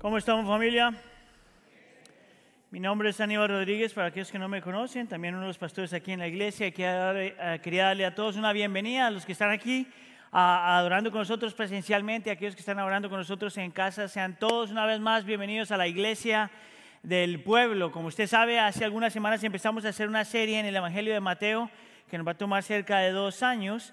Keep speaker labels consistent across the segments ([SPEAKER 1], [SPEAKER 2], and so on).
[SPEAKER 1] ¿Cómo estamos familia? Mi nombre es Aníbal Rodríguez, para aquellos que no me conocen, también uno de los pastores aquí en la iglesia. Eh, quería darle a todos una bienvenida, a los que están aquí adorando con nosotros presencialmente, a aquellos que están adorando con nosotros en casa. Sean todos una vez más bienvenidos a la iglesia del pueblo. Como usted sabe, hace algunas semanas empezamos a hacer una serie en el Evangelio de Mateo que nos va a tomar cerca de dos años.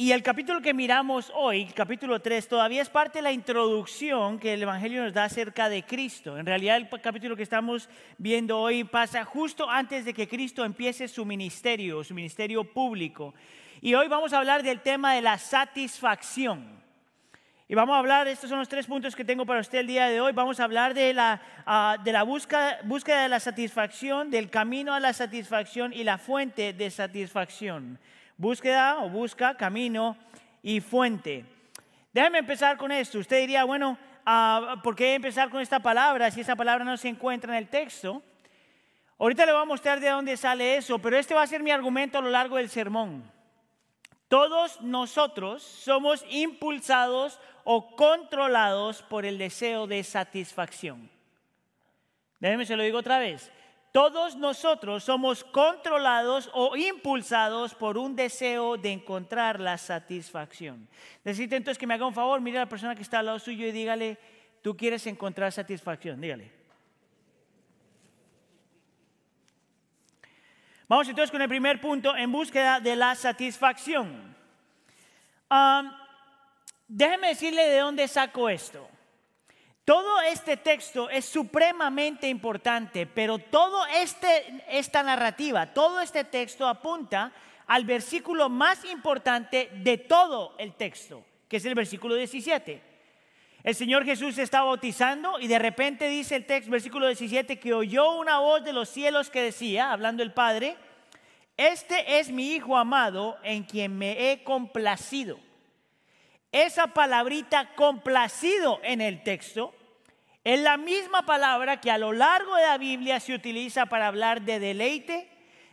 [SPEAKER 1] Y el capítulo que miramos hoy, capítulo 3, todavía es parte de la introducción que el Evangelio nos da acerca de Cristo. En realidad el capítulo que estamos viendo hoy pasa justo antes de que Cristo empiece su ministerio, su ministerio público. Y hoy vamos a hablar del tema de la satisfacción. Y vamos a hablar, estos son los tres puntos que tengo para usted el día de hoy. Vamos a hablar de la, ah, de la búsqueda, búsqueda de la satisfacción, del camino a la satisfacción y la fuente de satisfacción. Búsqueda o busca, camino y fuente. Déjeme empezar con esto. Usted diría, bueno, ah, ¿por qué empezar con esta palabra si esa palabra no se encuentra en el texto? Ahorita le voy a mostrar de dónde sale eso, pero este va a ser mi argumento a lo largo del sermón. Todos nosotros somos impulsados o controlados por el deseo de satisfacción. Déjeme se lo digo otra vez. Todos nosotros somos controlados o impulsados por un deseo de encontrar la satisfacción. Necesito entonces que me haga un favor, mire a la persona que está al lado suyo y dígale, tú quieres encontrar satisfacción, dígale. Vamos entonces con el primer punto, en búsqueda de la satisfacción. déjeme decirle de dónde saco esto. Todo este texto es supremamente importante, pero toda este, esta narrativa, todo este texto apunta al versículo más importante de todo el texto, que es el versículo 17. El Señor Jesús se está bautizando y de repente dice el texto, versículo 17, que oyó una voz de los cielos que decía, hablando el Padre, este es mi Hijo amado en quien me he complacido. Esa palabrita complacido en el texto es la misma palabra que a lo largo de la Biblia se utiliza para hablar de deleite,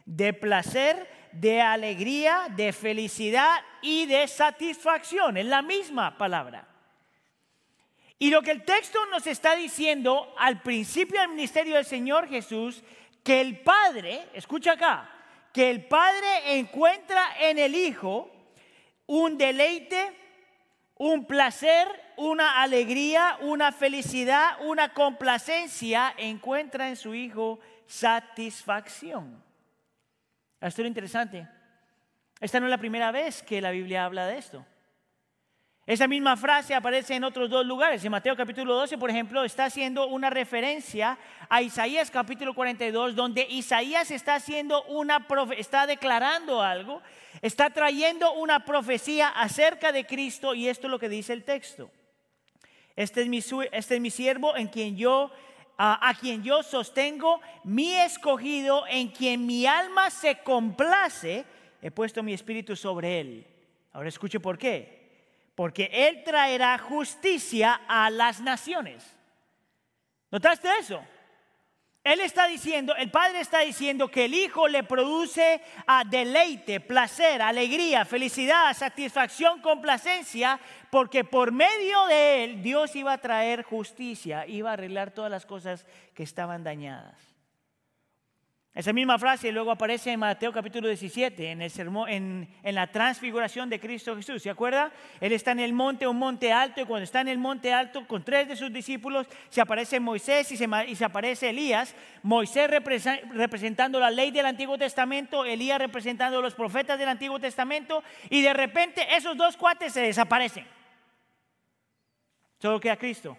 [SPEAKER 1] de placer, de alegría, de felicidad y de satisfacción. Es la misma palabra. Y lo que el texto nos está diciendo al principio del ministerio del Señor Jesús, que el Padre, escucha acá, que el Padre encuentra en el Hijo un deleite, un placer, una alegría, una felicidad, una complacencia, encuentra en su Hijo satisfacción. Esto es lo interesante. Esta no es la primera vez que la Biblia habla de esto. Esa misma frase aparece en otros dos lugares. En Mateo capítulo 12, por ejemplo, está haciendo una referencia a Isaías capítulo 42, donde Isaías está haciendo una está declarando algo, está trayendo una profecía acerca de Cristo y esto es lo que dice el texto. Este es mi, este es mi siervo en quien yo a, a quien yo sostengo, mi escogido, en quien mi alma se complace, he puesto mi espíritu sobre él. Ahora escuche por qué porque Él traerá justicia a las naciones. ¿Notaste eso? Él está diciendo, el Padre está diciendo que el Hijo le produce a deleite, placer, alegría, felicidad, satisfacción, complacencia, porque por medio de Él Dios iba a traer justicia, iba a arreglar todas las cosas que estaban dañadas. Esa misma frase luego aparece en Mateo capítulo 17, en, el sermón, en, la transfiguración de Cristo Jesús. ¿Se acuerda? Él está en el monte, un monte alto, y cuando está en el monte alto con tres de sus discípulos, se aparece Moisés y se, y se aparece Elías. Moisés representando la ley del Antiguo Testamento, Elías representando los profetas del Antiguo Testamento, y de repente esos dos cuates se desaparecen. Solo queda Cristo.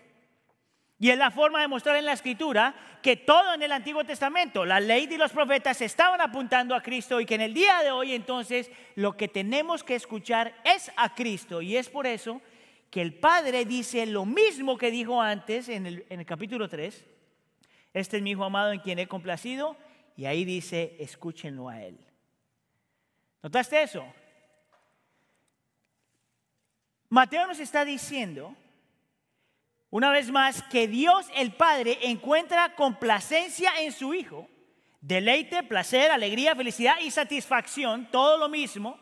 [SPEAKER 1] Y es la forma de mostrar en la escritura que todo en el Antiguo Testamento, la ley y los profetas estaban apuntando a Cristo y que en el día de hoy entonces lo que tenemos que escuchar es a Cristo. Y es por eso que el Padre dice lo mismo que dijo antes en el, en el capítulo 3. Este es mi Hijo amado en quien he complacido. Y ahí dice, escúchenlo a Él. ¿Notaste eso? Mateo nos está diciendo una vez más, que Dios el Padre encuentra complacencia en su Hijo, deleite, placer, alegría, felicidad y satisfacción, todo lo mismo,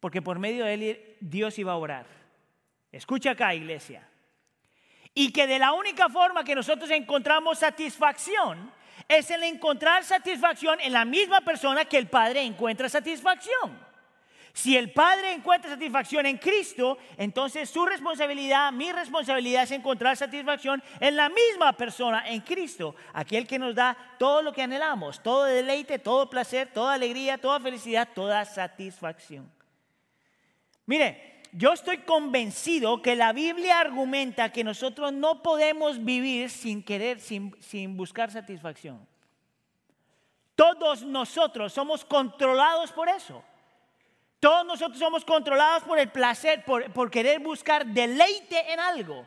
[SPEAKER 1] porque por medio de él Dios iba a orar. Escucha acá, iglesia. Y que de la única forma que nosotros encontramos satisfacción es el encontrar satisfacción en la misma persona que el Padre encuentra satisfacción. Si el Padre encuentra satisfacción en Cristo, entonces su responsabilidad, mi responsabilidad es encontrar satisfacción en la misma persona, en Cristo, aquel que nos da todo lo que anhelamos, todo deleite, todo placer, toda alegría, toda felicidad, toda satisfacción. Mire, yo estoy convencido que la Biblia argumenta que nosotros no podemos vivir sin querer, sin, sin buscar satisfacción. Todos nosotros somos controlados por eso. Todos nosotros somos controlados por el placer, por, querer buscar deleite en algo.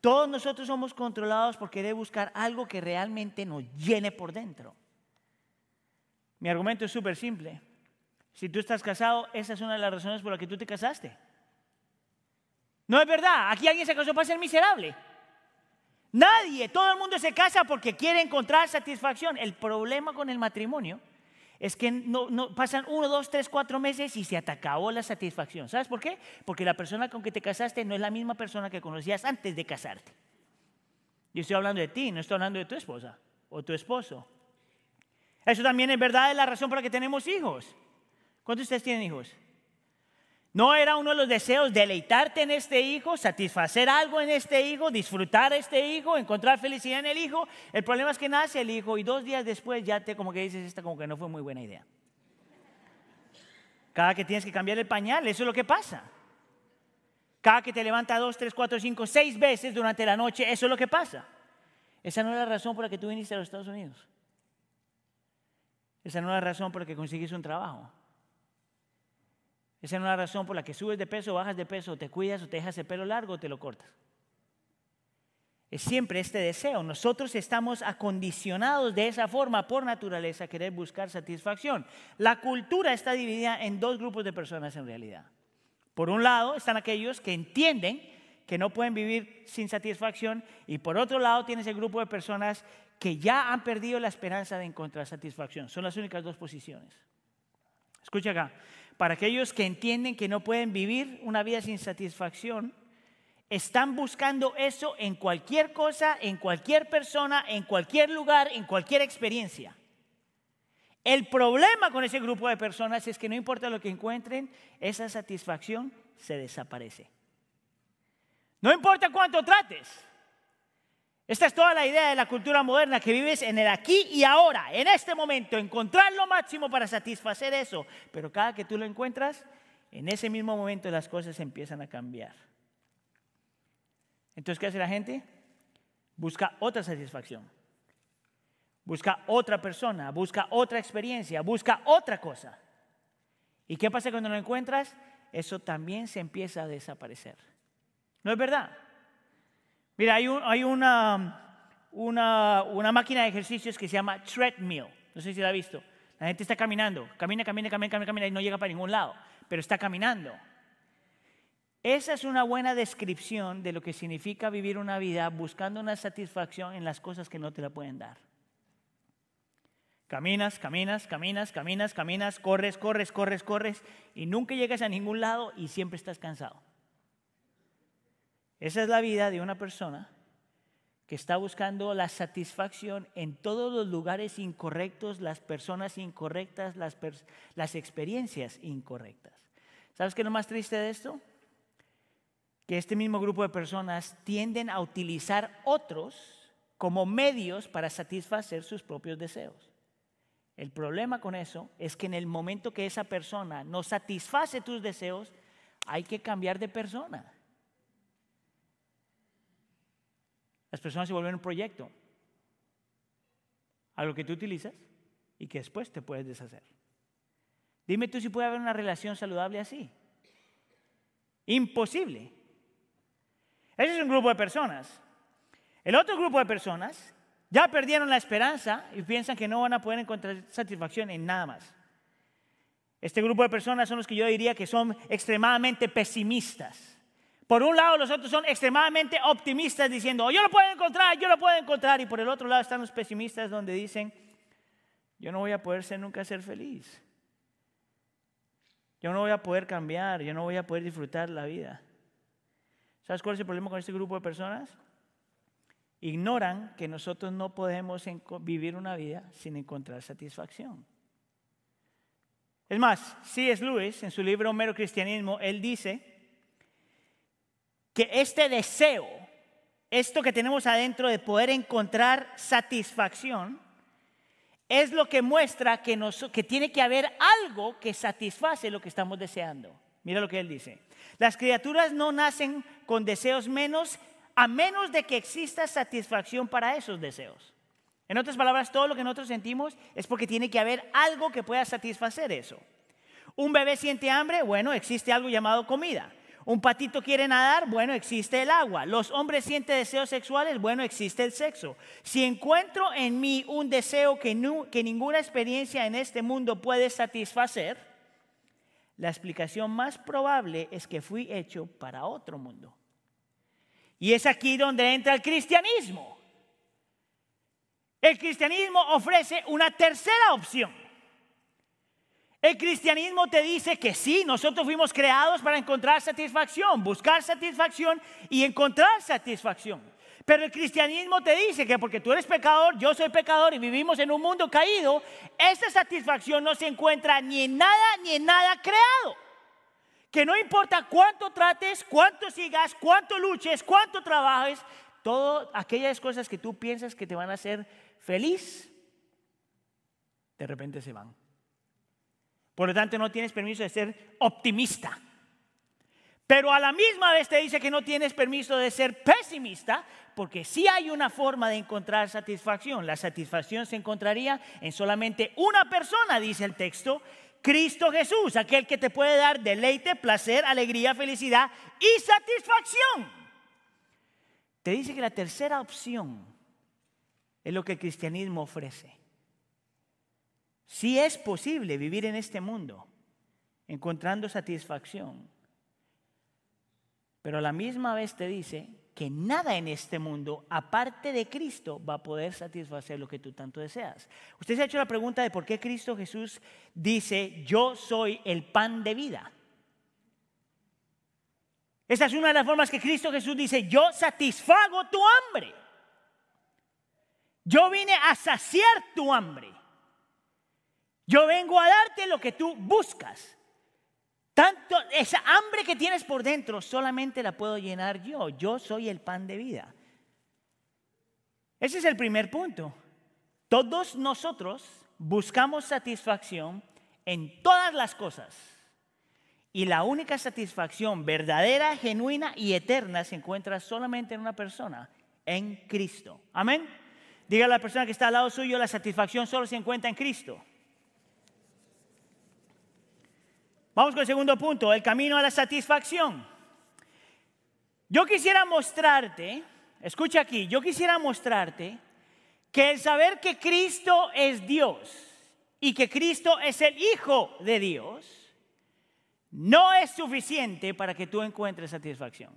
[SPEAKER 1] Todos nosotros somos controlados por querer buscar algo que realmente nos llene por dentro. Mi argumento es súper simple. Si tú estás casado, esa es una de las razones por las que tú te casaste. No es verdad. Aquí alguien se casó para ser miserable. Nadie, todo el mundo se casa porque quiere encontrar satisfacción. El problema con el matrimonio es que no, pasan uno, dos, tres, cuatro meses y se acabó la satisfacción. ¿Sabes por qué? Porque la persona con que te casaste no es la misma persona que conocías antes de casarte. Yo estoy hablando de ti, no estoy hablando de tu esposa o tu esposo. Eso también es verdad, es la razón por la que tenemos hijos. ¿Cuántos de ustedes tienen hijos? ¿No era uno de los deseos deleitarte en este hijo, satisfacer algo en este hijo, disfrutar este hijo, encontrar felicidad en el hijo? El problema es que nace el hijo y dos días después ya te como que dices, esta como que no fue muy buena idea. Cada que tienes que cambiar el pañal, eso es lo que pasa. Cada que te levanta dos, tres, cuatro, cinco, seis veces durante la noche, eso es lo que pasa. Esa no es la razón por la que tú viniste a los Estados Unidos. Esa no es la razón por la que consigues un trabajo. Esa es una razón por la que subes de peso, bajas de peso, te cuidas o te dejas el pelo largo o te lo cortas. Es siempre este deseo. Nosotros estamos acondicionados de esa forma por naturaleza a querer buscar satisfacción. La cultura está dividida en dos grupos de personas en realidad. Por un lado están aquellos que entienden que no pueden vivir sin satisfacción y por otro lado tienes el grupo de personas que ya han perdido la esperanza de encontrar satisfacción. Son las únicas dos posiciones. Escucha acá para aquellos que entienden que no pueden vivir una vida sin satisfacción, están buscando eso en cualquier cosa, en cualquier persona, en cualquier lugar, en cualquier experiencia. El problema con ese grupo de personas es que no importa lo que encuentren, esa satisfacción se desaparece. No importa cuánto trates. Esta es toda la idea de la cultura moderna, que vives en el aquí y ahora, en este momento, encontrar lo máximo para satisfacer eso. Pero cada que tú lo encuentras, en ese mismo momento las cosas empiezan a cambiar. Entonces, ¿qué hace la gente? Busca otra satisfacción. Busca otra persona, busca otra experiencia, busca otra cosa. ¿Y qué pasa cuando lo encuentras? Eso también se empieza a desaparecer. ¿No es verdad? Mira, hay, una, una, máquina de ejercicios que se llama treadmill. No sé si la ha visto. La gente está caminando, camina, camina, camina, camina, camina y no llega para ningún lado, pero está caminando. Esa es una buena descripción de lo que significa vivir una vida buscando una satisfacción en las cosas que no te la pueden dar. Caminas, caminas, caminas, caminas, caminas, corres, corres, corres, corres y nunca llegas a ningún lado y siempre estás cansado. Esa es la vida de una persona que está buscando la satisfacción en todos los lugares incorrectos, las personas incorrectas, las, experiencias incorrectas. ¿Sabes qué es lo más triste de esto? Que este mismo grupo de personas tienden a utilizar otros como medios para satisfacer sus propios deseos. El problema con eso es que en el momento que esa persona no satisface tus deseos, hay que cambiar de persona. Las personas se vuelven un proyecto, algo que tú utilizas y que después te puedes deshacer. Dime tú si puede haber una relación saludable así. Imposible. Ese es un grupo de personas. El otro grupo de personas ya perdieron la esperanza y piensan que no van a poder encontrar satisfacción en nada más. Este grupo de personas son los que yo diría que son extremadamente pesimistas. Por un lado, los otros son extremadamente optimistas diciendo, yo lo puedo encontrar, yo lo puedo encontrar. Y por el otro lado están los pesimistas donde dicen, yo no voy a poder ser nunca ser feliz. Yo no voy a poder cambiar, yo no voy a poder disfrutar la vida. ¿Sabes cuál es el problema con este grupo de personas? ignoran que nosotros no podemos vivir una vida sin encontrar satisfacción. Es más, C.S. Lewis, en su libro Mero Cristianismo, él dice que este deseo, esto que tenemos adentro de poder encontrar satisfacción, es lo que muestra que, tiene que haber algo que satisface lo que estamos deseando. Mira lo que él dice. Las criaturas no nacen con deseos menos a menos de que exista satisfacción para esos deseos. En otras palabras, todo lo que nosotros sentimos es porque tiene que haber algo que pueda satisfacer eso. Un bebé siente hambre, bueno, existe algo llamado comida. Un patito quiere nadar, bueno, existe el agua. Los hombres sienten deseos sexuales, bueno, existe el sexo. Si encuentro en mí un deseo que, que ninguna experiencia en este mundo puede satisfacer, la explicación más probable es que fui hecho para otro mundo. Y es aquí donde entra el cristianismo. El cristianismo ofrece una tercera opción. El cristianismo te dice que sí, nosotros fuimos creados para encontrar satisfacción, buscar satisfacción y encontrar satisfacción. Pero el cristianismo te dice que porque tú eres pecador, yo soy pecador y vivimos en un mundo caído, esa satisfacción no se encuentra ni en nada ni en nada creado. Que no importa cuánto trates, cuánto sigas, cuánto luches, cuánto trabajes, todas aquellas cosas que tú piensas que te van a hacer feliz, de repente se van. Por lo tanto, no tienes permiso de ser optimista. Pero a la misma vez te dice que no tienes permiso de ser pesimista, porque sí hay una forma de encontrar satisfacción. La satisfacción se encontraría en solamente una persona, dice el texto, Cristo Jesús, aquel que te puede dar deleite, placer, alegría, felicidad y satisfacción. Te dice que la tercera opción es lo que el cristianismo ofrece. Si es posible vivir en este mundo encontrando satisfacción, pero a la misma vez te dice que nada en este mundo, aparte de Cristo, va a poder satisfacer lo que tú tanto deseas. Usted se ha hecho la pregunta de por qué Cristo Jesús dice, yo soy el pan de vida. Esa es una de las formas que Cristo Jesús dice, yo satisfago tu hambre. Yo vine a saciar tu hambre. Yo vengo a darte lo que tú buscas. Tanto esa hambre que tienes por dentro solamente la puedo llenar yo. Yo soy el pan de vida. Ese es el primer punto. Todos nosotros buscamos satisfacción en todas las cosas. Y la única satisfacción verdadera, genuina y eterna se encuentra solamente en una persona, en Cristo. Amén. Diga a la persona que está al lado suyo, la satisfacción solo se encuentra en Cristo. Vamos con el segundo punto, el camino a la satisfacción. Yo quisiera mostrarte, escucha aquí, yo quisiera mostrarte que el saber que Cristo es Dios y que Cristo es el Hijo de Dios, no es suficiente para que tú encuentres satisfacción.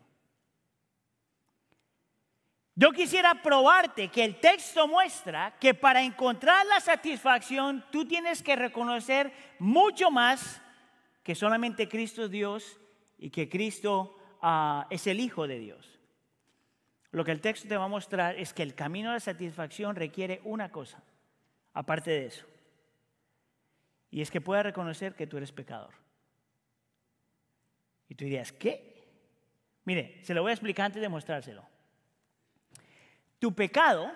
[SPEAKER 1] Yo quisiera probarte que el texto muestra que para encontrar la satisfacción tú tienes que reconocer mucho más que solamente Cristo es Dios y que Cristo ah, es el Hijo de Dios. Lo que el texto te va a mostrar es que el camino a la satisfacción requiere una cosa, aparte de eso. Y es que puedas reconocer que tú eres pecador. Y tú dirías, ¿qué? Mire, se lo voy a explicar antes de mostrárselo. Tu pecado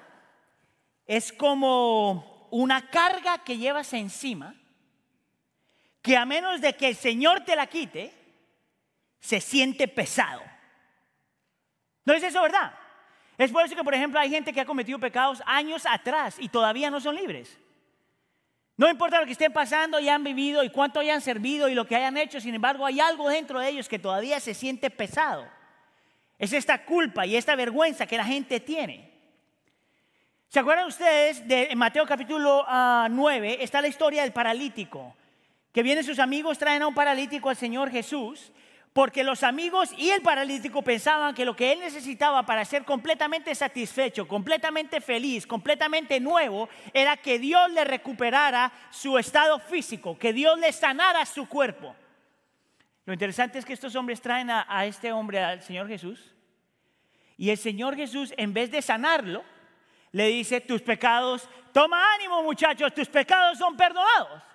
[SPEAKER 1] es como una carga que llevas encima que a menos de que el Señor te la quite, se siente pesado. ¿No es eso verdad? Es por eso que, por ejemplo, hay gente que ha cometido pecados años atrás y todavía no son libres. No importa lo que estén pasando y han vivido y cuánto hayan servido y lo que hayan hecho, sin embargo, hay algo dentro de ellos que todavía se siente pesado. Es esta culpa y esta vergüenza que la gente tiene. ¿Se acuerdan ustedes de Mateo capítulo 9? Ah, está la historia del paralítico que vienen sus amigos, traen a un paralítico al Señor Jesús, porque los amigos y el paralítico pensaban que lo que él necesitaba para ser completamente satisfecho, completamente feliz, completamente nuevo, era que Dios le recuperara su estado físico, que Dios le sanara su cuerpo. Lo interesante es que estos hombres traen a, este hombre, al Señor Jesús, Y el Señor Jesús, en vez de sanarlo, le dice, tus pecados, toma ánimo muchachos, tus pecados son perdonados.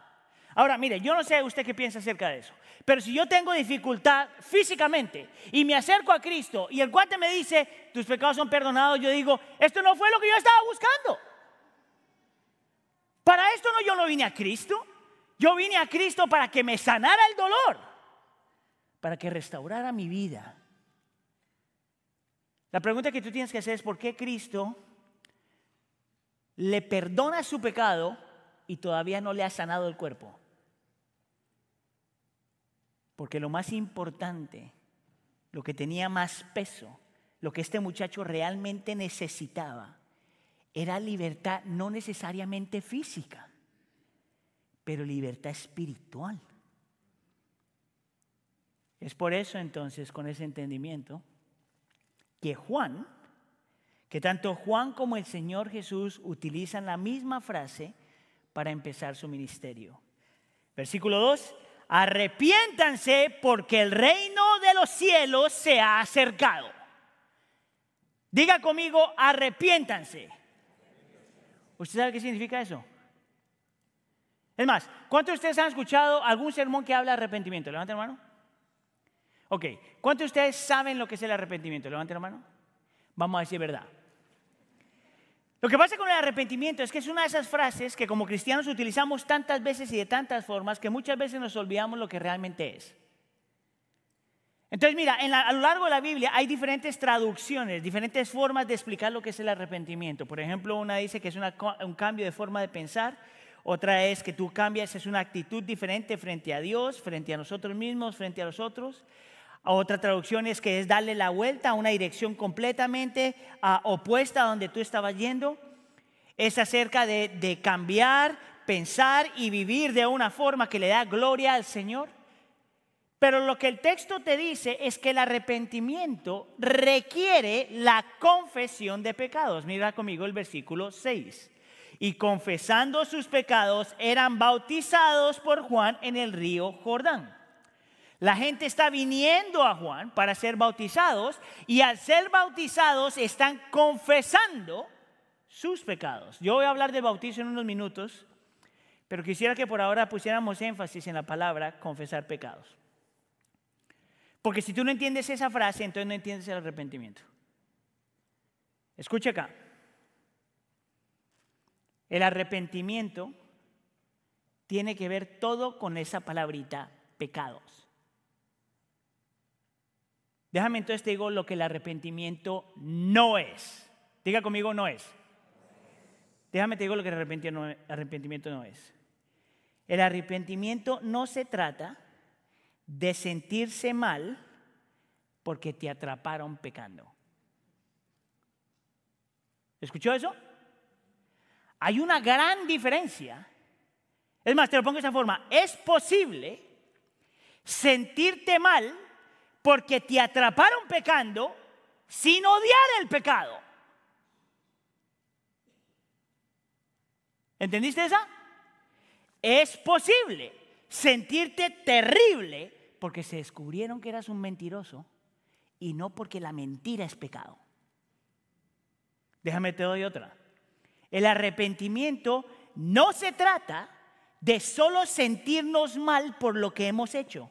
[SPEAKER 1] Ahora, mire, yo no sé usted qué piensa acerca de eso, pero si yo tengo dificultad físicamente y me acerco a Cristo y el cuate me dice, tus pecados son perdonados, yo digo, esto no fue lo que yo estaba buscando. Para esto no yo no vine a Cristo, yo vine a Cristo para que me sanara el dolor, para que restaurara mi vida. La pregunta que tú tienes que hacer es por qué Cristo le perdona su pecado y todavía no le ha sanado el cuerpo. Porque lo más importante, lo que tenía más peso, lo que este muchacho realmente necesitaba, era libertad no necesariamente física, pero libertad espiritual. Es por eso entonces, con ese entendimiento, que Juan, que tanto Juan como el Señor Jesús utilizan la misma frase para empezar su ministerio. Versículo 2, arrepiéntanse porque el reino de los cielos se ha acercado. Diga conmigo, arrepiéntanse. ¿Usted sabe qué significa eso? Es más, ¿cuántos de ustedes han escuchado algún sermón que habla de arrepentimiento? Levanten la mano. Ok, ¿cuántos de ustedes saben lo que es el arrepentimiento? Levanten la mano. Vamos a decir verdad. Lo que pasa con el arrepentimiento es que es una de esas frases que como cristianos utilizamos tantas veces y de tantas formas que muchas veces nos olvidamos lo que realmente es. Entonces, mira, a lo largo de la Biblia hay diferentes traducciones, diferentes formas de explicar lo que es el arrepentimiento. Por ejemplo, una dice que es un cambio de forma de pensar, otra es que tú cambias, es una actitud diferente frente a Dios, frente a nosotros mismos, frente a los otros. Otra traducción es que es darle la vuelta a una dirección completamente opuesta a donde tú estabas yendo. Es acerca de, de cambiar, pensar y vivir de una forma que le da gloria al Señor. Pero lo que el texto te dice es que el arrepentimiento requiere la confesión de pecados. Mira conmigo el versículo 6. Y confesando sus pecados eran bautizados por Juan en el río Jordán. La gente está viniendo a Juan para ser bautizados y al ser bautizados están confesando sus pecados. Yo voy a hablar del bautizo en unos minutos, pero quisiera que por ahora pusiéramos énfasis en la palabra confesar pecados. Porque si tú no entiendes esa frase, entonces no entiendes el arrepentimiento. Escucha acá. El arrepentimiento tiene que ver todo con esa palabrita, pecados. Déjame entonces te digo lo que el arrepentimiento no es. Diga conmigo, no es. Déjame te digo lo que el arrepentimiento no es. El arrepentimiento no se trata de sentirse mal porque te atraparon pecando. ¿Escuchó eso? Hay una gran diferencia. Es más, te lo pongo de esa forma. Es posible sentirte mal porque te atraparon pecando sin odiar el pecado. ¿Entendiste esa? Es posible sentirte terrible porque se descubrieron que eras un mentiroso y no porque la mentira es pecado. Déjame te doy otra. El arrepentimiento no se trata de solo sentirnos mal por lo que hemos hecho.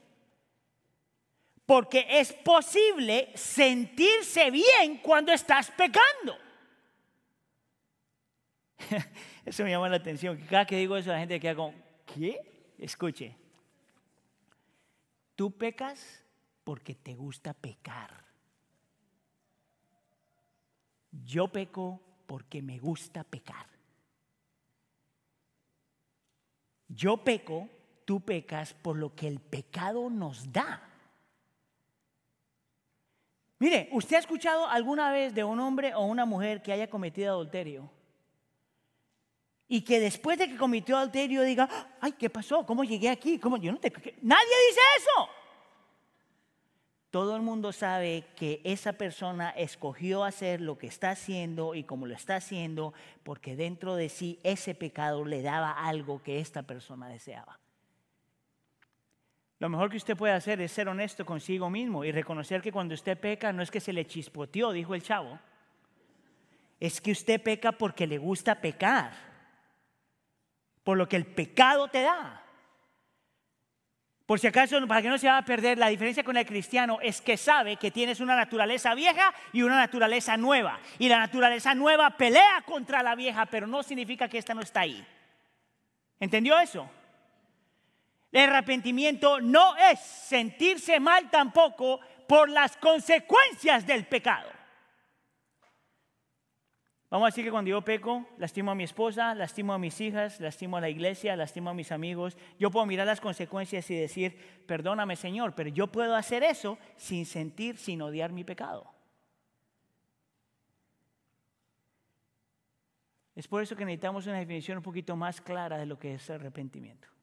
[SPEAKER 1] Porque es posible sentirse bien cuando estás pecando. Eso me llama la atención. Cada que digo eso, la gente queda como, ¿qué? Escuche. Tú pecas porque te gusta pecar. Yo peco porque me gusta pecar. Yo peco, tú pecas por lo que el pecado nos da. Mire, ¿usted ha escuchado alguna vez de un hombre o una mujer que haya cometido adulterio? Y que después de que cometió adulterio diga, ay, ¿qué pasó? ¿Cómo llegué aquí? ¿Cómo? Yo no te... Nadie dice eso. Todo el mundo sabe que esa persona escogió hacer lo que está haciendo y como lo está haciendo porque dentro de sí ese pecado le daba algo que esta persona deseaba. Lo mejor que usted puede hacer es ser honesto consigo mismo y reconocer que cuando usted peca no es que se le chispoteó, dijo el chavo. Es que usted peca porque le gusta pecar. Por lo que el pecado te da. Por si acaso, para que no se vaya a perder, la diferencia con el cristiano es que sabe que tienes una naturaleza vieja y una naturaleza nueva. Y la naturaleza nueva pelea contra la vieja, pero no significa que esta no está ahí. ¿Entendió eso? El arrepentimiento no es sentirse mal tampoco por las consecuencias del pecado. Vamos a decir que cuando yo peco, lastimo a mi esposa, lastimo a mis hijas, lastimo a la iglesia, lastimo a mis amigos. Yo puedo mirar las consecuencias y decir, perdóname Señor, pero yo puedo hacer eso sin sentir, sin odiar mi pecado. Es por eso que necesitamos una definición un poquito más clara de lo que es arrepentimiento.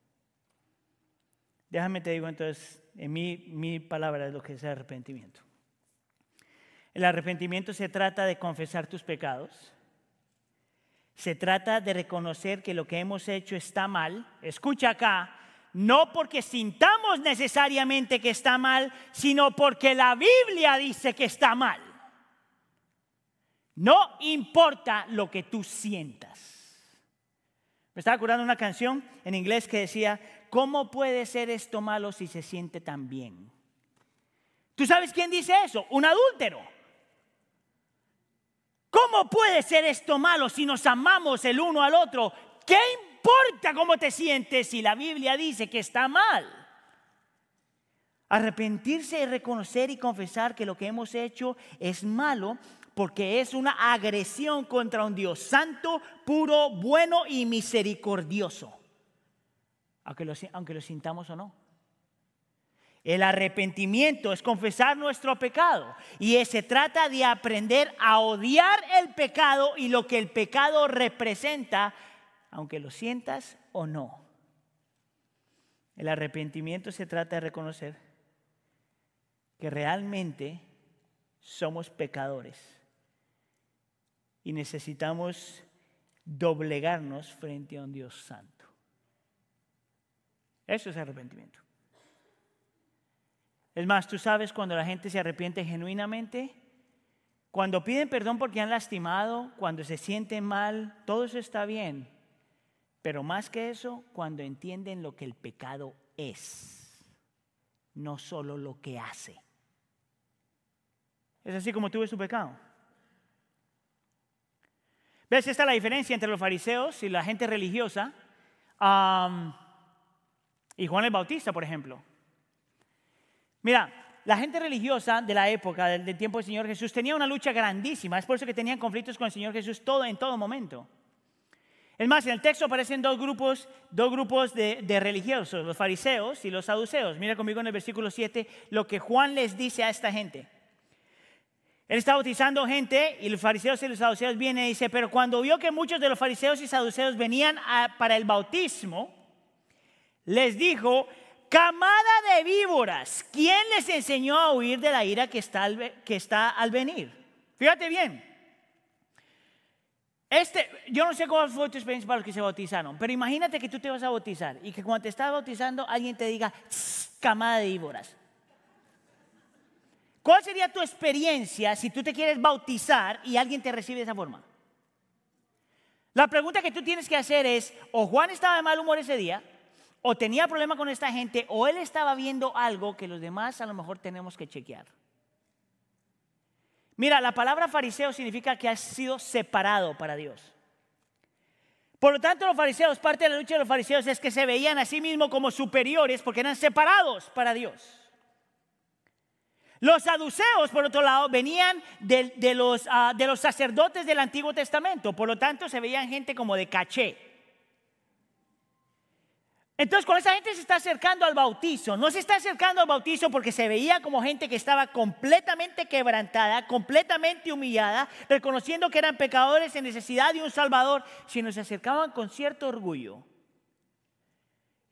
[SPEAKER 1] Déjame te digo entonces, en mi, mi palabra, de lo que es arrepentimiento. El arrepentimiento se trata de confesar tus pecados. Se trata de reconocer que lo que hemos hecho está mal. Escucha acá, no porque sintamos necesariamente que está mal, sino porque la Biblia dice que está mal. No importa lo que tú sientas. Me estaba acordando una canción en inglés que decía, ¿cómo puede ser esto malo si se siente tan bien? ¿Tú sabes quién dice eso? Un adúltero. ¿Cómo puede ser esto malo si nos amamos el uno al otro? ¿Qué importa cómo te sientes si la Biblia dice que está mal? Arrepentirse y reconocer y confesar que lo que hemos hecho es malo porque es una agresión contra un Dios santo, puro, bueno y misericordioso, aunque lo, aunque sintamos o no. El arrepentimiento es confesar nuestro pecado y se trata de aprender a odiar el pecado y lo que el pecado representa, aunque lo sientas o no. El arrepentimiento se trata de reconocer que realmente somos pecadores y necesitamos doblegarnos frente a un Dios santo. Eso es arrepentimiento. Es más, tú sabes cuando la gente se arrepiente genuinamente, cuando piden perdón porque han lastimado, cuando se sienten mal, todo eso está bien. Pero más que eso, cuando entienden lo que el pecado es, no solo lo que hace. Es así como tuve su pecado. ¿Ves? Esta es la diferencia entre los fariseos y la gente religiosa y Juan el Bautista, por ejemplo. Mira, la gente religiosa de la época, del, tiempo del Señor Jesús, tenía una lucha grandísima. Es por eso que tenían conflictos con el Señor Jesús todo, en todo momento. Es más, en el texto aparecen dos grupos, dos grupos de, religiosos, los fariseos y los saduceos. Mira conmigo en el versículo 7 lo que Juan les dice a esta gente. Él está bautizando gente y los fariseos y los saduceos vienen y dice, pero cuando vio que muchos de los fariseos y saduceos venían para el bautismo, les dijo, camada de víboras, ¿quién les enseñó a huir de la ira que está al, que está al venir? Fíjate bien. Este, yo no sé cómo fue tu experiencia para los que se bautizaron, pero imagínate que tú te vas a bautizar y que cuando te estás bautizando alguien te diga, camada de víboras. ¿Cuál sería tu experiencia si tú te quieres bautizar y alguien te recibe de esa forma? La pregunta que tú tienes que hacer es, o Juan estaba de mal humor ese día, o tenía problema con esta gente, o él estaba viendo algo que los demás a lo mejor tenemos que chequear. Mira, la palabra fariseo significa que has sido separado para Dios. Por lo tanto, los fariseos, parte de la lucha de los fariseos es que se veían a sí mismos como superiores porque eran separados para Dios. Los saduceos, por otro lado, venían de, ah, de los sacerdotes del Antiguo Testamento, por lo tanto se veían gente como de caché. Entonces, cuando esa gente se está acercando al bautizo, no se está acercando al bautizo porque se veía como gente que estaba completamente quebrantada, completamente humillada, reconociendo que eran pecadores en necesidad de un Salvador, sino se acercaban con cierto orgullo.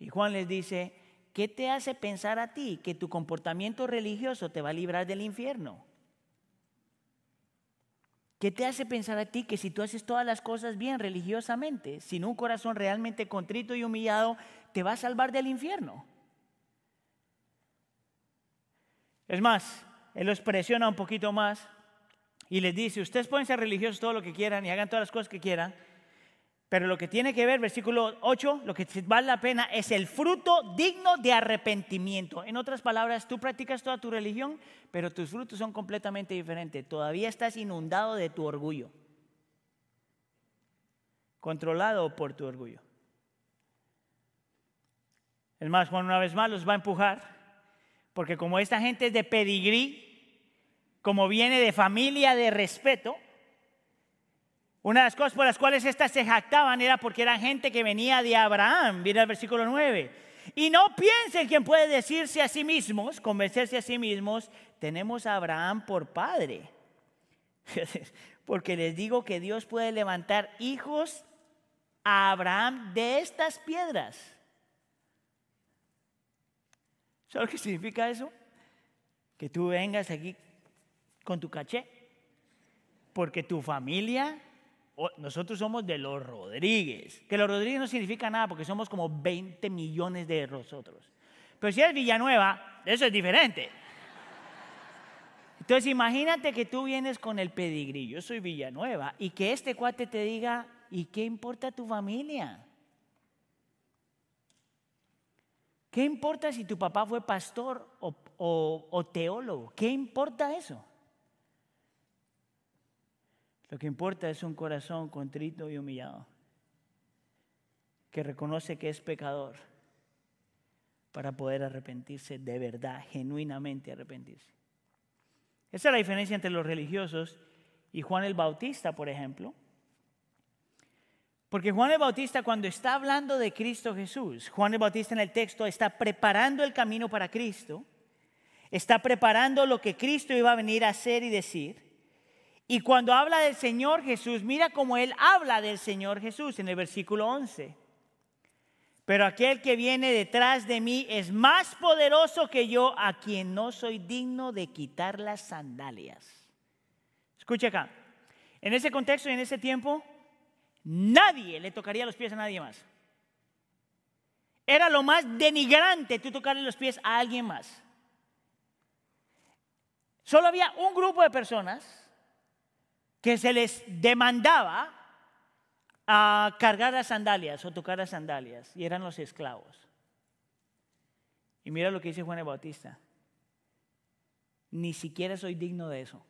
[SPEAKER 1] Y Juan les dice, ¿qué te hace pensar a ti que tu comportamiento religioso te va a librar del infierno? ¿Qué te hace pensar a ti que si tú haces todas las cosas bien religiosamente, sin un corazón realmente contrito y humillado, te va a salvar del infierno? Es más, Él los presiona un poquito más y les dice, ustedes pueden ser religiosos todo lo que quieran y hagan todas las cosas que quieran, pero lo que tiene que ver, versículo 8, lo que vale la pena es el fruto digno de arrepentimiento. En otras palabras, tú practicas toda tu religión, pero tus frutos son completamente diferentes. Todavía estás inundado de tu orgullo, controlado por tu orgullo. Es más, Juan una vez más los va a empujar, porque como esta gente es de pedigrí, como viene de familia de respeto, una de las cosas por las cuales estas se jactaban era porque eran gente que venía de Abraham. Mira el versículo 9. Y no piensen quien puede decirse a sí mismos, convencerse a sí mismos, tenemos a Abraham por padre. Porque les digo que Dios puede levantar hijos a Abraham de estas piedras. ¿Sabes qué significa eso? Que tú vengas aquí con tu caché. Porque tu familia nosotros somos de los Rodríguez. Que los Rodríguez no significa nada porque somos como 20 millones de nosotros. Pero si es Villanueva, eso es diferente. Entonces imagínate que tú vienes con el pedigrí, yo soy Villanueva, y que este cuate te diga, ¿y qué importa tu familia? ¿Qué importa si tu papá fue pastor o teólogo? ¿Qué importa eso? Lo que importa es un corazón contrito y humillado, que reconoce que es pecador para poder arrepentirse de verdad, genuinamente arrepentirse. Esa es la diferencia entre los religiosos y Juan el Bautista, por ejemplo. Porque Juan el Bautista cuando está hablando de Cristo Jesús, Juan el Bautista en el texto está preparando el camino para Cristo, está preparando lo que Cristo iba a venir a hacer y decir. Y cuando habla del Señor Jesús, mira cómo él habla del Señor Jesús en el versículo 11. Pero aquel que viene detrás de mí es más poderoso que yo, a quien no soy digno de quitar las sandalias. Escucha acá. En ese contexto y en ese tiempo, nadie le tocaría los pies a nadie más. Era lo más denigrante tú tocarle los pies a alguien más. Solo había un grupo de personas que se les demandaba a cargar las sandalias o tocar las sandalias, y eran los esclavos. Y mira lo que dice Juan el Bautista. Ni siquiera soy digno de eso.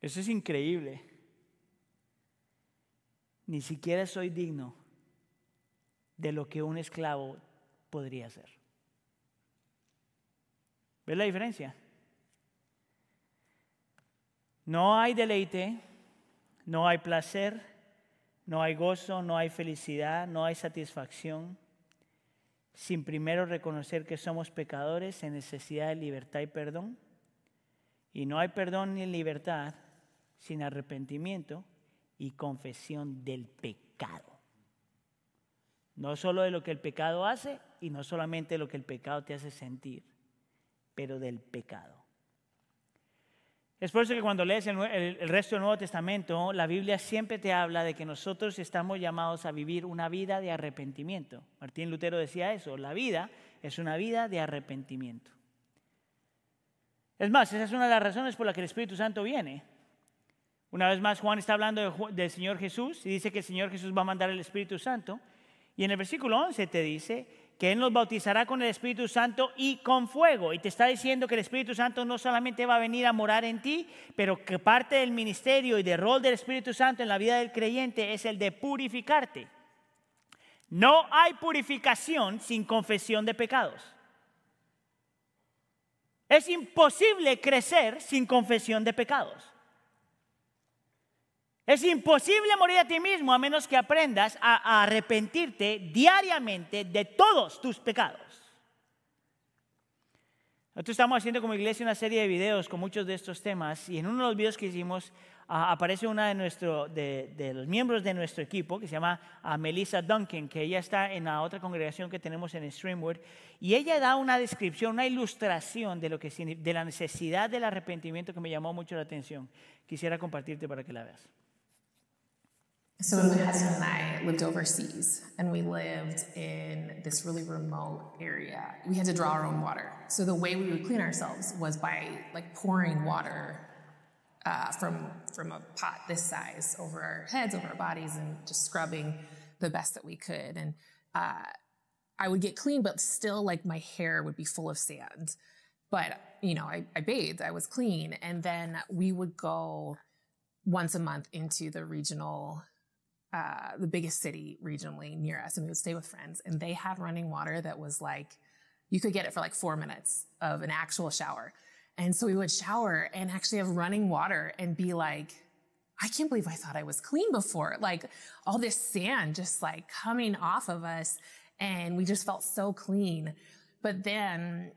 [SPEAKER 1] Eso es increíble. Ni siquiera soy digno de lo que un esclavo podría hacer. ¿Ves la diferencia? No hay deleite, no hay placer, no hay gozo, no hay felicidad, no hay satisfacción, sin primero reconocer que somos pecadores en necesidad de libertad y perdón. Y no hay perdón ni libertad sin arrepentimiento y confesión del pecado. No solo de lo que el pecado hace y no solamente de lo que el pecado te hace sentir, pero del pecado. Es por eso que cuando lees el, resto del Nuevo Testamento, la Biblia siempre te habla de que nosotros estamos llamados a vivir una vida de arrepentimiento. Martín Lutero decía eso, la vida es una vida de arrepentimiento. Es más, esa es una de las razones por las que el Espíritu Santo viene. Una vez más, Juan está hablando del Señor Jesús y dice que el Señor Jesús va a mandar el Espíritu Santo. Y en el versículo 11 te dice que Él nos bautizará con el Espíritu Santo y con fuego. Y te está diciendo que el Espíritu Santo no solamente va a venir a morar en ti, pero que parte del ministerio y del rol del Espíritu Santo en la vida del creyente es el de purificarte. No hay purificación sin confesión de pecados. Es imposible crecer sin confesión de pecados. Es imposible morir a ti mismo a menos que aprendas a, arrepentirte diariamente de todos tus pecados. Nosotros estamos haciendo como iglesia una serie de videos con muchos de estos temas y en uno de los videos que hicimos aparece una de, nuestro, de, los miembros de nuestro equipo que se llama Melissa Duncan, que ella está en la otra congregación que tenemos en Streamwood y ella da una descripción, una ilustración de, lo que, de la necesidad del arrepentimiento que me llamó mucho la atención. Quisiera compartirte para que la veas.
[SPEAKER 2] So my husband and I lived overseas, and we lived in this really remote area. We had to draw our own water. So the way we would clean ourselves was by like pouring water uh, from from a pot this size over our heads, over our bodies, and just scrubbing the best that we could. And uh, I would get clean, but still like my hair would be full of sand. But you know, I, I bathed, I was clean, and then we would go once a month into the regional uh, the biggest city regionally near us, and we would stay with friends. And they had running water that was like, you could get it for like four minutes of an actual shower. And so we would shower and actually have running water and be like, I can't believe I thought I was clean before. Like all this sand just like coming off of us. And we just felt so clean. But then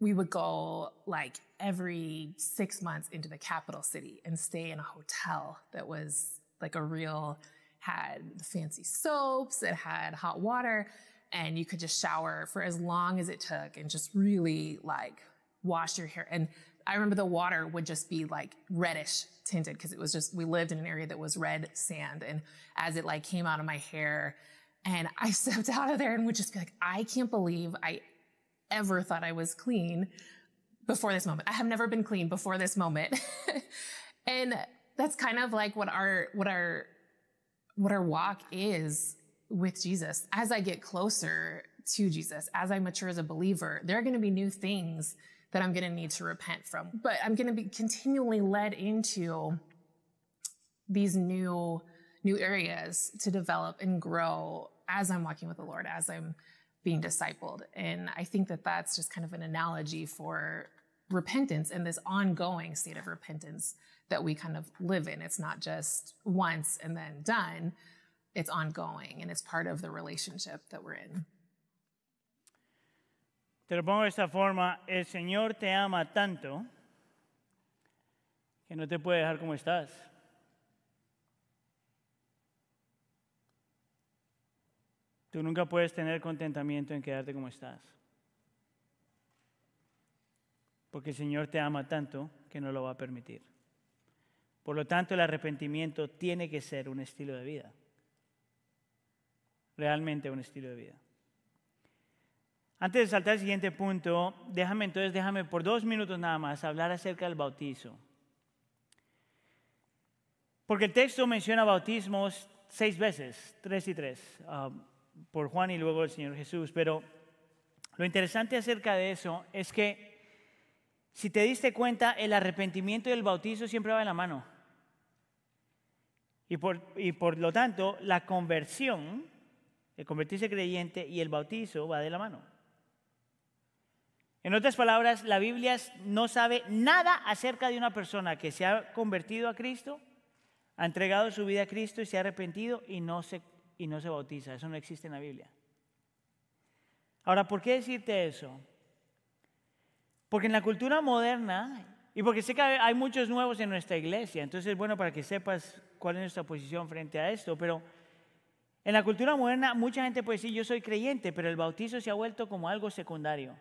[SPEAKER 2] we would go like every six months into the capital city and stay in a hotel that was like a real, had fancy soaps, it had hot water, and you could just shower for as long as it took and just really like wash your hair. And I remember the water would just be like reddish tinted because it was just, we lived in an area that was red sand. And as it like came out of my hair, and I stepped out of there and would just be like, I can't believe I ever thought I was clean before this moment. I have never been clean before this moment. and that's kind of like what our what our what our walk is with Jesus. As I get closer to Jesus, as I mature as a believer, there are going to be new things that I'm going to need to repent from. But I'm going to be continually led into these new new areas to develop and grow as I'm walking with the Lord, as I'm being discipled. And I think that that's just kind of an analogy for repentance and this ongoing state of repentance that we kind of live in. It's not just once and then done, it's ongoing and it's part of the relationship that we're in.
[SPEAKER 1] Te lo pongo de esta forma, el Señor te ama tanto que no te puede dejar como estás. Tú nunca puedes tener contentamiento en quedarte como estás. Porque el Señor te ama tanto que no lo va a permitir. Por lo tanto, el arrepentimiento tiene que ser un estilo de vida. Realmente un estilo de vida. Antes de saltar al siguiente punto, déjame entonces, déjame por dos minutos nada más hablar acerca del bautizo. Porque el texto menciona bautismos seis veces, tres y tres, ah, por Juan y luego el Señor Jesús. Pero lo interesante acerca de eso es que si te diste cuenta, el arrepentimiento y el bautizo siempre va de la mano. Y por, y por lo tanto, la conversión, el convertirse creyente y el bautizo va de la mano. En otras palabras, la Biblia no sabe nada acerca de una persona que se ha convertido a Cristo, ha entregado su vida a Cristo y se ha arrepentido y no se, y no se bautiza. Eso no existe en la Biblia. Ahora, ¿por qué decirte eso? Porque en la cultura moderna, y porque sé que hay muchos nuevos en nuestra iglesia, entonces, bueno, para que sepas cuál es nuestra posición frente a esto, pero en la cultura moderna mucha gente puede decir yo soy creyente, pero el bautizo se ha vuelto como algo secundario.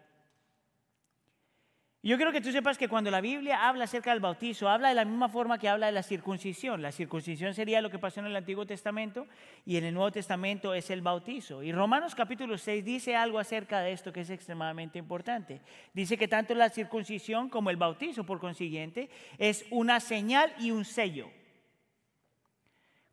[SPEAKER 1] Yo quiero que tú sepas que cuando la Biblia habla acerca del bautizo, habla de la misma forma que habla de la circuncisión. La circuncisión sería lo que pasó en el Antiguo Testamento y en el Nuevo Testamento es el bautizo. Y Romanos capítulo 6 dice algo acerca de esto que es extremadamente importante. Dice que tanto la circuncisión como el bautizo, por consiguiente, es una señal y un sello.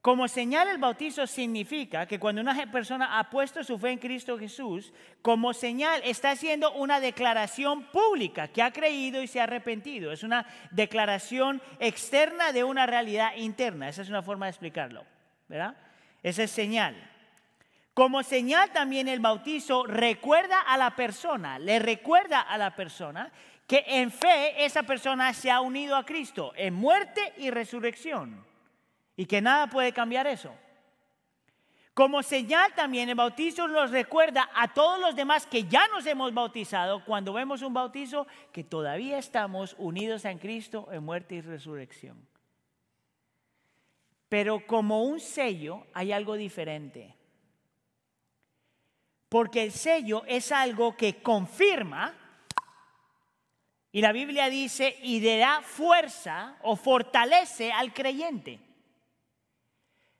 [SPEAKER 1] Como señal el bautizo significa que cuando una persona ha puesto su fe en Cristo Jesús, como señal está haciendo una declaración pública que ha creído y se ha arrepentido. Es una declaración externa de una realidad interna. Esa es una forma de explicarlo, ¿verdad? Esa es señal. Como señal también el bautizo recuerda a la persona, le recuerda a la persona que en fe esa persona se ha unido a Cristo en muerte y resurrección y que nada puede cambiar eso. Como señal también el bautizo nos recuerda a todos los demás que ya nos hemos bautizado cuando vemos un bautizo que todavía estamos unidos en Cristo en muerte y resurrección. Pero como un sello hay algo diferente. Porque el sello es algo que confirma, y la Biblia dice, y le da fuerza o fortalece al creyente.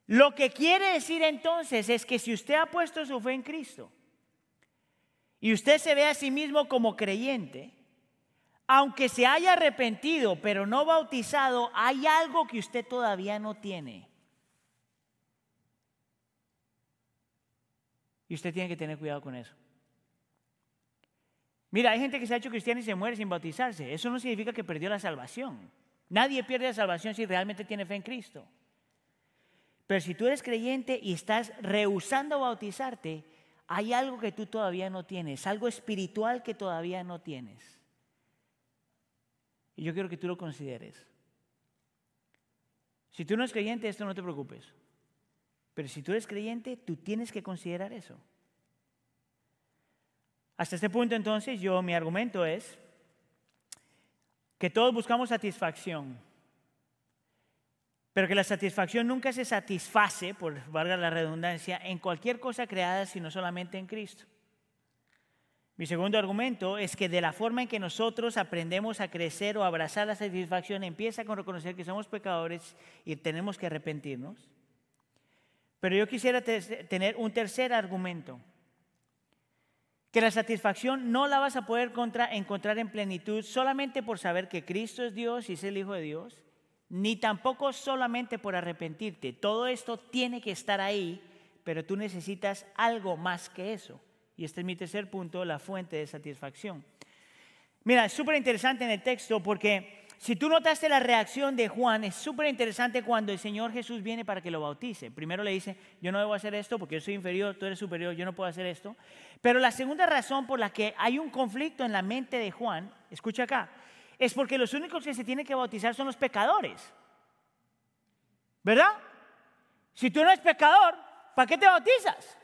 [SPEAKER 1] Lo que quiere decir entonces es que si usted ha puesto su fe en Cristo y usted se ve a sí mismo como creyente, aunque se haya arrepentido pero no bautizado, hay algo que usted todavía no tiene. Y usted tiene que tener cuidado con eso. Mira, hay gente que se ha hecho cristiana y se muere sin bautizarse. Eso no significa que perdió la salvación. Nadie pierde la salvación si realmente tiene fe en Cristo. Pero si tú eres creyente y estás rehusando bautizarte, hay algo que tú todavía no tienes, algo espiritual que todavía no tienes. Y yo quiero que tú lo consideres. Si tú no eres creyente, esto no te preocupes. Pero si tú eres creyente, tú tienes que considerar eso. Hasta este punto entonces yo mi argumento es que todos buscamos satisfacción, pero que la satisfacción nunca se satisface, por valga la redundancia, en cualquier cosa creada, sino solamente en Cristo. Mi segundo argumento es que de la forma en que nosotros aprendemos a crecer o abrazar la satisfacción empieza con reconocer que somos pecadores y tenemos que arrepentirnos. Pero yo quisiera tener un tercer argumento que la satisfacción no la vas a poder encontrar en plenitud solamente por saber que Cristo es Dios y es el Hijo de Dios, ni tampoco solamente por arrepentirte. Todo esto tiene que estar ahí, pero tú necesitas algo más que eso. Y este es mi tercer punto, la fuente de satisfacción. Mira, es súper interesante en el texto porque si tú notaste la reacción de Juan, es súper interesante cuando el Señor Jesús viene para que lo bautice. Primero le dice, yo no debo hacer esto porque yo soy inferior, tú eres superior, yo no puedo hacer esto. Pero la segunda razón por la que hay un conflicto en la mente de Juan, escucha acá, es porque los únicos que se tienen que bautizar son los pecadores. ¿Verdad? Si tú no eres pecador, ¿para qué te bautizas?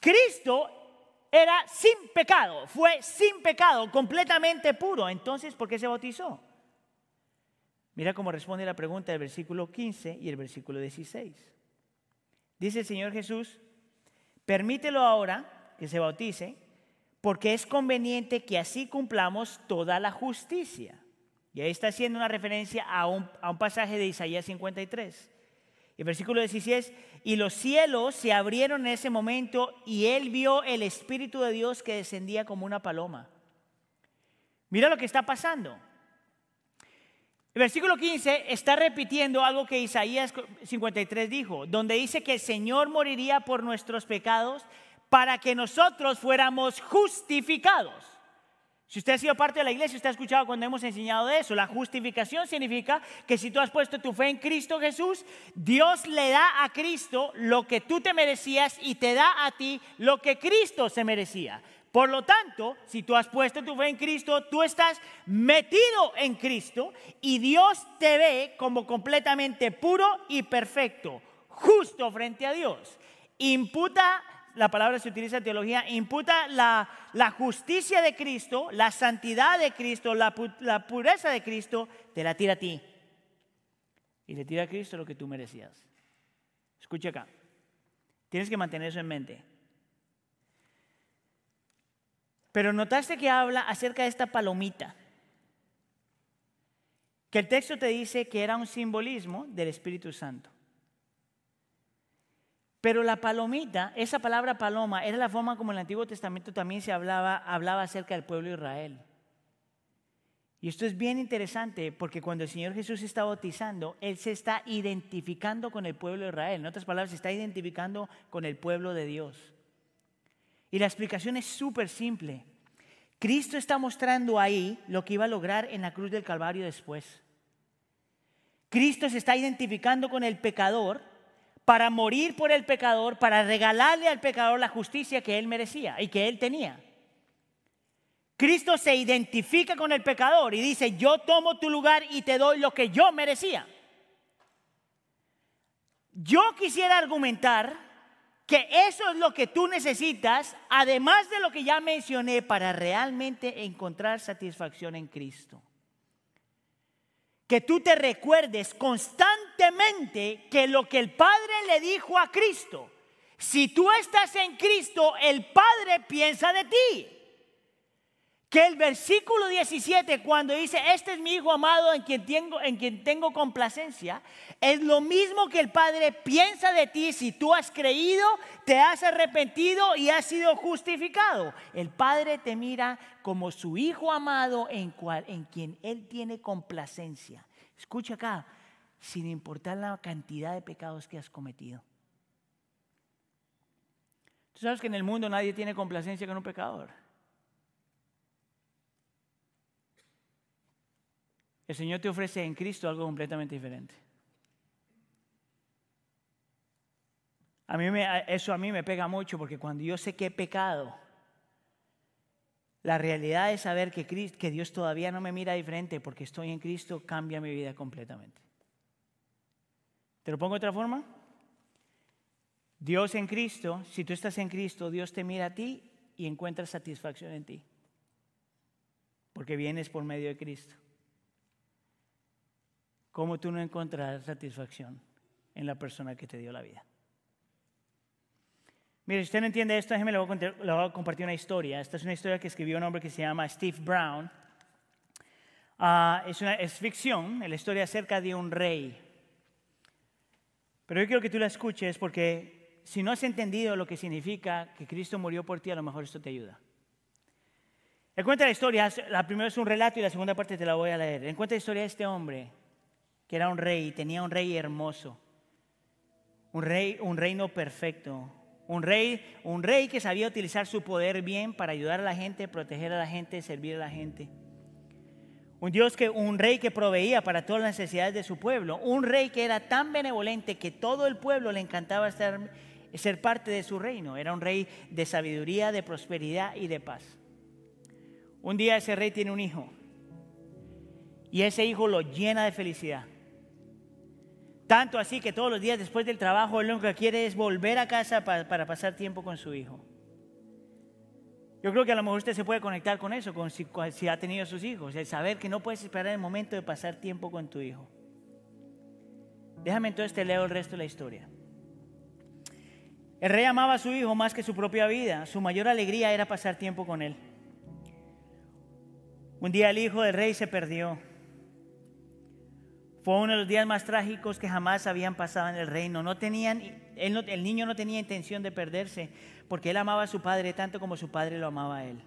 [SPEAKER 1] Cristo era sin pecado, fue sin pecado, completamente puro. Entonces, ¿por qué se bautizó? Mira cómo responde la pregunta del versículo 15 y el versículo 16. Dice el Señor Jesús, permítelo ahora que se bautice, porque es conveniente que así cumplamos toda la justicia. Y ahí está haciendo una referencia a un, a un pasaje de Isaías 53. El versículo 16, y los cielos se abrieron en ese momento y él vio el Espíritu de Dios que descendía como una paloma. Mira lo que está pasando. El versículo 15 está repitiendo algo que Isaías 53 dijo, donde dice que el Señor moriría por nuestros pecados para que nosotros fuéramos justificados. Si usted ha sido parte de la iglesia, usted ha escuchado cuando hemos enseñado de eso. La justificación significa que si tú has puesto tu fe en Cristo Jesús, Dios le da a Cristo lo que tú te merecías y te da a ti lo que Cristo se merecía. Por lo tanto, si tú has puesto tu fe en Cristo, tú estás metido en Cristo y Dios te ve como completamente puro y perfecto, justo frente a Dios. Imputa la palabra se utiliza en teología, imputa la, justicia de Cristo, la santidad de Cristo, la, pureza de Cristo, te la tira a ti. Y le tira a Cristo lo que tú merecías. Escucha acá. Tienes que mantener eso en mente. Pero notaste que habla acerca de esta palomita. Que el texto te dice que era un simbolismo del Espíritu Santo. Pero la palomita, esa palabra paloma, era la forma como en el Antiguo Testamento también se hablaba, hablaba acerca del pueblo de Israel. Y esto es bien interesante porque cuando el Señor Jesús está bautizando, Él se está identificando con el pueblo de Israel. En otras palabras, se está identificando con el pueblo de Dios. Y la explicación es súper simple. Cristo está mostrando ahí lo que iba a lograr en la cruz del Calvario después. Cristo se está identificando con el pecador para morir por el pecador, para regalarle al pecador la justicia que él merecía y que él tenía. Cristo se identifica con el pecador y dice, yo tomo tu lugar y te doy lo que yo merecía. Yo quisiera argumentar que eso es lo que tú necesitas, además de lo que ya mencioné, para realmente encontrar satisfacción en Cristo que tú te recuerdes constantemente que lo que el Padre le dijo a Cristo, si tú estás en Cristo, el Padre piensa de ti. Que el versículo 17, cuando dice, este es mi hijo amado en quien, tengo, en quien tengo complacencia, es lo mismo que el Padre piensa de ti si tú has creído, te has arrepentido y has sido justificado. El Padre te mira como su hijo amado en, cual, en quien Él tiene complacencia. Escucha acá, sin importar la cantidad de pecados que has cometido. Tú sabes que en el mundo nadie tiene complacencia con un pecador. El Señor te ofrece en Cristo algo completamente diferente. A mí eso a mí me pega mucho porque cuando yo sé que he pecado, la realidad es saber que, que Dios todavía no me mira diferente porque estoy en Cristo cambia mi vida completamente. ¿Te lo pongo de otra forma? Dios en Cristo, si tú estás en Cristo, Dios te mira a ti y encuentra satisfacción en ti. Porque vienes por medio de Cristo. ¿Cómo tú no encontrarás satisfacción en la persona que te dio la vida? Mire, si usted no entiende esto, déjeme le voy, a, compartir una historia. Esta es una historia que escribió un hombre que se llama Steve Brown. Ah, es, una, es ficción, la historia acerca de un rey. Pero yo quiero que tú la escuches porque si no has entendido lo que significa que Cristo murió por ti, a lo mejor esto te ayuda. Él cuenta la historia, la primera es un relato y la segunda parte te la voy a leer. Él cuenta la historia de este hombre que era un rey, tenía un rey hermoso, un rey, un reino perfecto, un rey, un rey que sabía utilizar su poder bien para ayudar a la gente, proteger a la gente, servir a la gente. Un Dios que, un rey que proveía para todas las necesidades de su pueblo, un rey que era tan benevolente que todo el pueblo le encantaba ser parte de su reino. Era un rey de sabiduría, de prosperidad y de paz. Un día ese rey tiene un hijo y ese hijo lo llena de felicidad. Tanto así que todos los días después del trabajo, él lo que quiere es volver a casa para, pasar tiempo con su hijo. Yo creo que a lo mejor usted se puede conectar con eso, con si, si, ha tenido sus hijos, el saber que no puedes esperar el momento de pasar tiempo con tu hijo. Déjame entonces te leo el resto de la historia. El rey amaba a su hijo más que su propia vida. Su mayor alegría era pasar tiempo con él. Un día el hijo del rey se perdió. Fue uno de los días más trágicos que jamás habían pasado en el reino. No tenían, el niño no tenía intención de perderse porque él amaba a su padre tanto como su padre lo amaba a él.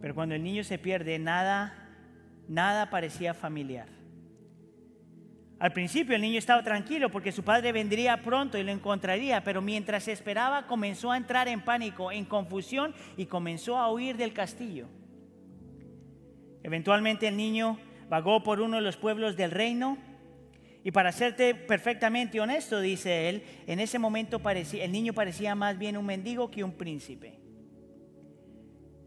[SPEAKER 1] Pero cuando el niño se pierde, nada, nada parecía familiar. Al principio el niño estaba tranquilo porque su padre vendría pronto y lo encontraría, pero mientras esperaba comenzó a entrar en pánico, en confusión y comenzó a huir del castillo. Eventualmente el niño vagó por uno de los pueblos del reino. Y para serte perfectamente honesto, dice él, en ese momento parecía, el niño parecía más bien un mendigo que un príncipe.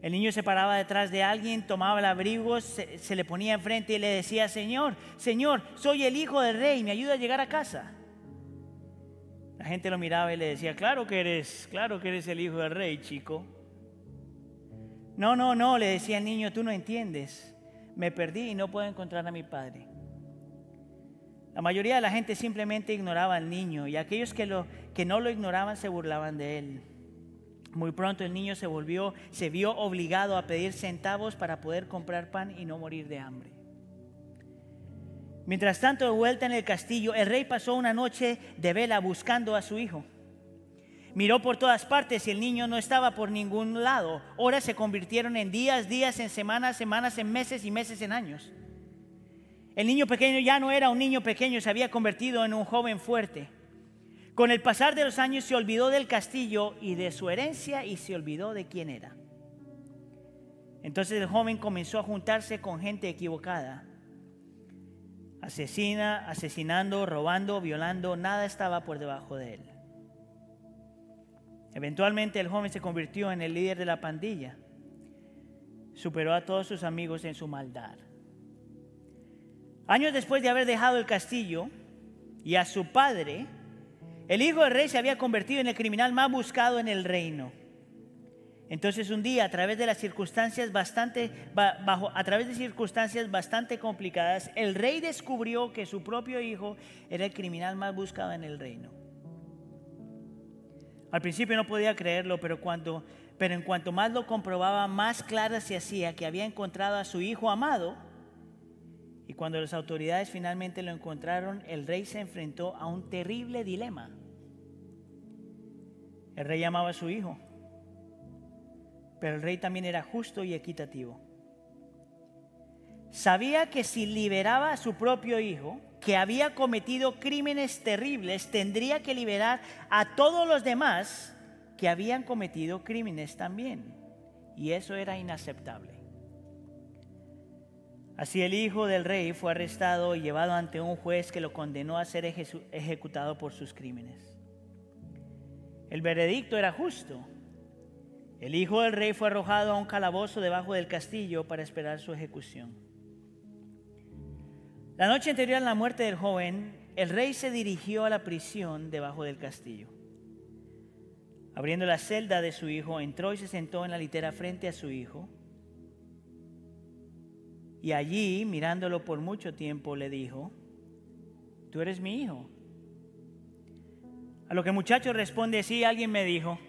[SPEAKER 1] El niño se paraba detrás de alguien, tomaba el abrigo, se, se, le ponía enfrente y le decía, Señor, Señor, soy el hijo del rey, me ayuda a llegar a casa. La gente lo miraba y le decía, claro que eres, claro que eres el hijo del rey, chico. No, no, no, le decía el niño, tú no entiendes me perdí y no puedo encontrar a mi padre. La mayoría de la gente simplemente ignoraba al niño y aquellos que, no lo ignoraban se burlaban de él. Muy pronto el niño se volvió, se vio obligado a pedir centavos para poder comprar pan y no morir de hambre. Mientras tanto, de vuelta en el castillo, el rey pasó una noche de vela buscando a su hijo. Miró por todas partes y el niño no estaba por ningún lado. Horas se convirtieron en días, días en semanas, semanas en meses y meses en años. El niño pequeño ya no era un niño pequeño, se había convertido en un joven fuerte. Con el pasar de los años se olvidó del castillo y de su herencia y se olvidó de quién era. Entonces el joven comenzó a juntarse con gente equivocada. Asesina, asesinando, robando, violando, nada estaba por debajo de él. Eventualmente el joven se convirtió en el líder de la pandilla. Superó a todos sus amigos en su maldad. Años después de haber dejado el castillo y a su padre, el hijo del rey se había convertido en el criminal más buscado en el reino. Entonces un día, a través de las circunstancias bastante, bajo, a través de circunstancias bastante complicadas, el rey descubrió que su propio hijo era el criminal más buscado en el reino. Al principio no podía creerlo, pero cuando pero en cuanto más lo comprobaba, más clara se hacía que había encontrado a su hijo amado. Y cuando las autoridades finalmente lo encontraron, el rey se enfrentó a un terrible dilema. El rey amaba a su hijo, pero el rey también era justo y equitativo. Sabía que si liberaba a su propio hijo, que había cometido crímenes terribles, tendría que liberar a todos los demás que habían cometido crímenes también. Y eso era inaceptable. Así el hijo del rey fue arrestado y llevado ante un juez que lo condenó a ser ejecutado por sus crímenes. El veredicto era justo. El hijo del rey fue arrojado a un calabozo debajo del castillo para esperar su ejecución. La noche anterior a la muerte del joven, el rey se dirigió a la prisión debajo del castillo. Abriendo la celda de su hijo, entró y se sentó en la litera frente a su hijo. Y allí, mirándolo por mucho tiempo, le dijo, tú eres mi hijo. A lo que el muchacho responde, sí, alguien me dijo.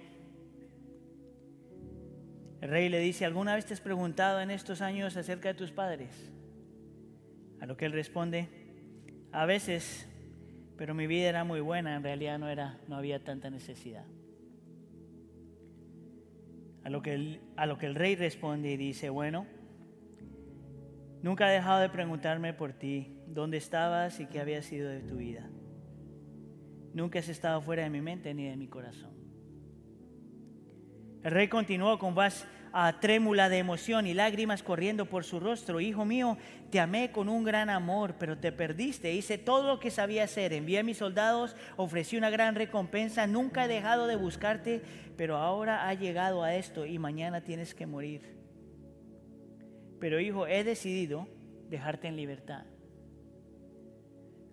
[SPEAKER 1] El rey le dice, ¿alguna vez te has preguntado en estos años acerca de tus padres? A lo que él responde, a veces, pero mi vida era muy buena, en realidad no, era, no había tanta necesidad. A lo, que el, a lo que el rey responde y dice, bueno, nunca he dejado de preguntarme por ti, dónde estabas y qué había sido de tu vida. Nunca has estado fuera de mi mente ni de mi corazón. El rey continuó con voz ah, trémula de emoción y lágrimas corriendo por su rostro. Hijo mío, te amé con un gran amor, pero te perdiste. Hice todo lo que sabía hacer. Envié a mis soldados, ofrecí una gran recompensa. Nunca he dejado de buscarte, pero ahora ha llegado a esto y mañana tienes que morir. Pero hijo, he decidido dejarte en libertad.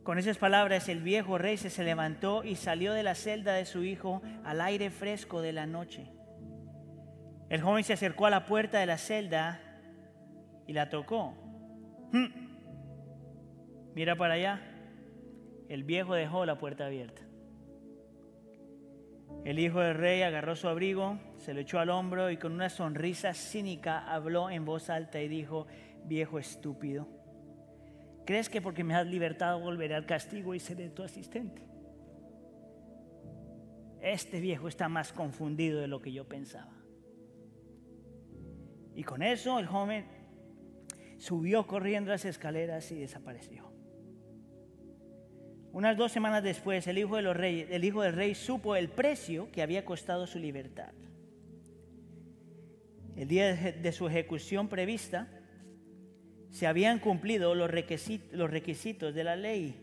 [SPEAKER 1] Con esas palabras el viejo rey se levantó y salió de la celda de su hijo al aire fresco de la noche. El joven se acercó a la puerta de la celda y la tocó. Hmm. Mira para allá. El viejo dejó la puerta abierta. El hijo del rey agarró su abrigo, se lo echó al hombro y con una sonrisa cínica habló en voz alta y dijo, viejo estúpido. ¿Crees que porque me has libertado volveré al castigo y seré tu asistente? Este viejo está más confundido de lo que yo pensaba. Y con eso el joven subió corriendo las escaleras y desapareció. Unas dos semanas después, el hijo, de los reyes, el hijo del rey supo el precio que había costado su libertad. El día de su ejecución prevista, se habían cumplido los requisitos, de la ley.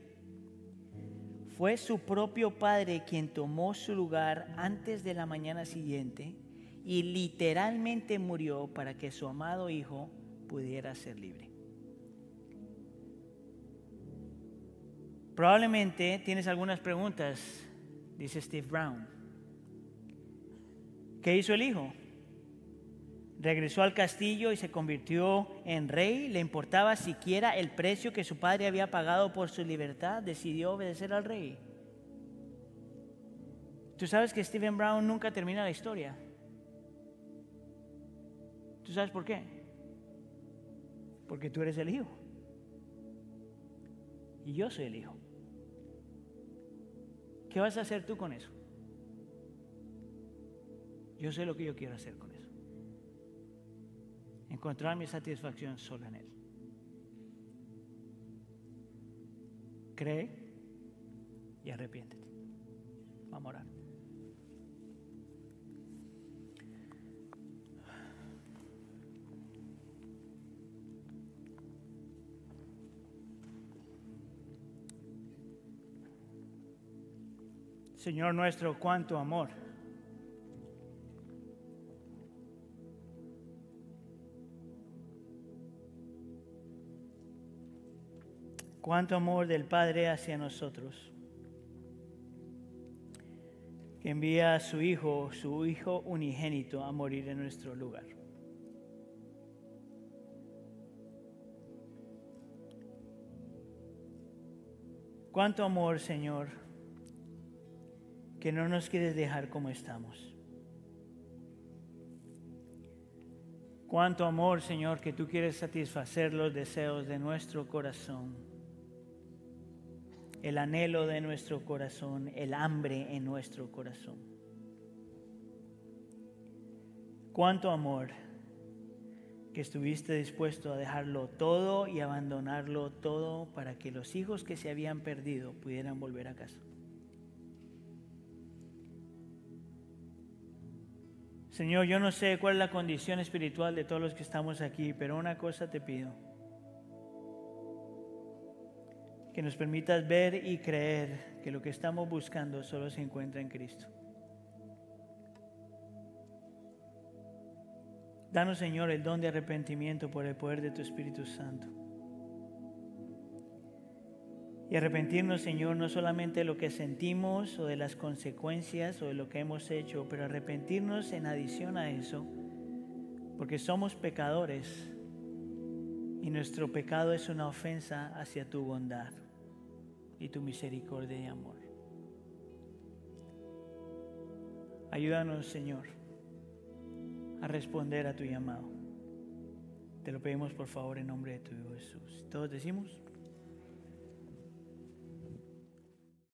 [SPEAKER 1] Fue su propio padre quien tomó su lugar antes de la mañana siguiente y literalmente murió para que su amado hijo pudiera ser libre. Probablemente tienes algunas preguntas, dice Steve Brown. ¿Qué hizo el hijo? Regresó al castillo y se convirtió en rey. Le importaba siquiera el precio que su padre había pagado por su libertad. Decidió obedecer al rey. Tú sabes que Stephen Brown nunca termina la historia. ¿Tú sabes por qué? Porque tú eres el hijo. Y yo soy el hijo. ¿Qué vas a hacer tú con eso? Yo sé lo que yo quiero hacer con eso encontrar mi satisfacción solo en Él. Cree y arrepiéntete. Vamos a orar. Señor nuestro, cuánto amor. Cuánto amor del Padre hacia nosotros, que envía a su Hijo, su Hijo unigénito, a morir en nuestro lugar. Cuánto amor, Señor, que no nos quieres dejar como estamos. Cuánto amor, Señor, que tú quieres satisfacer los deseos de nuestro corazón, el anhelo de nuestro corazón, el hambre en nuestro corazón. Cuánto amor que estuviste dispuesto a dejarlo todo y abandonarlo todo para que los hijos que se habían perdido pudieran volver a casa. Señor, yo no sé cuál es la condición espiritual de todos los que estamos aquí, pero una cosa te pido. Que nos permitas ver y creer que lo que estamos buscando solo se encuentra en Cristo. Danos, Señor, el don de arrepentimiento por el poder de tu Espíritu Santo. Y arrepentirnos, Señor, no solamente de lo que sentimos o de las consecuencias o de lo que hemos hecho, pero arrepentirnos en adición a eso, porque somos pecadores y nuestro pecado es una ofensa hacia tu bondad y tu misericordia y amor. Ayúdanos, Señor, a responder a tu llamado. Te lo pedimos por favor en nombre de tu Hijo Jesús. Todos decimos.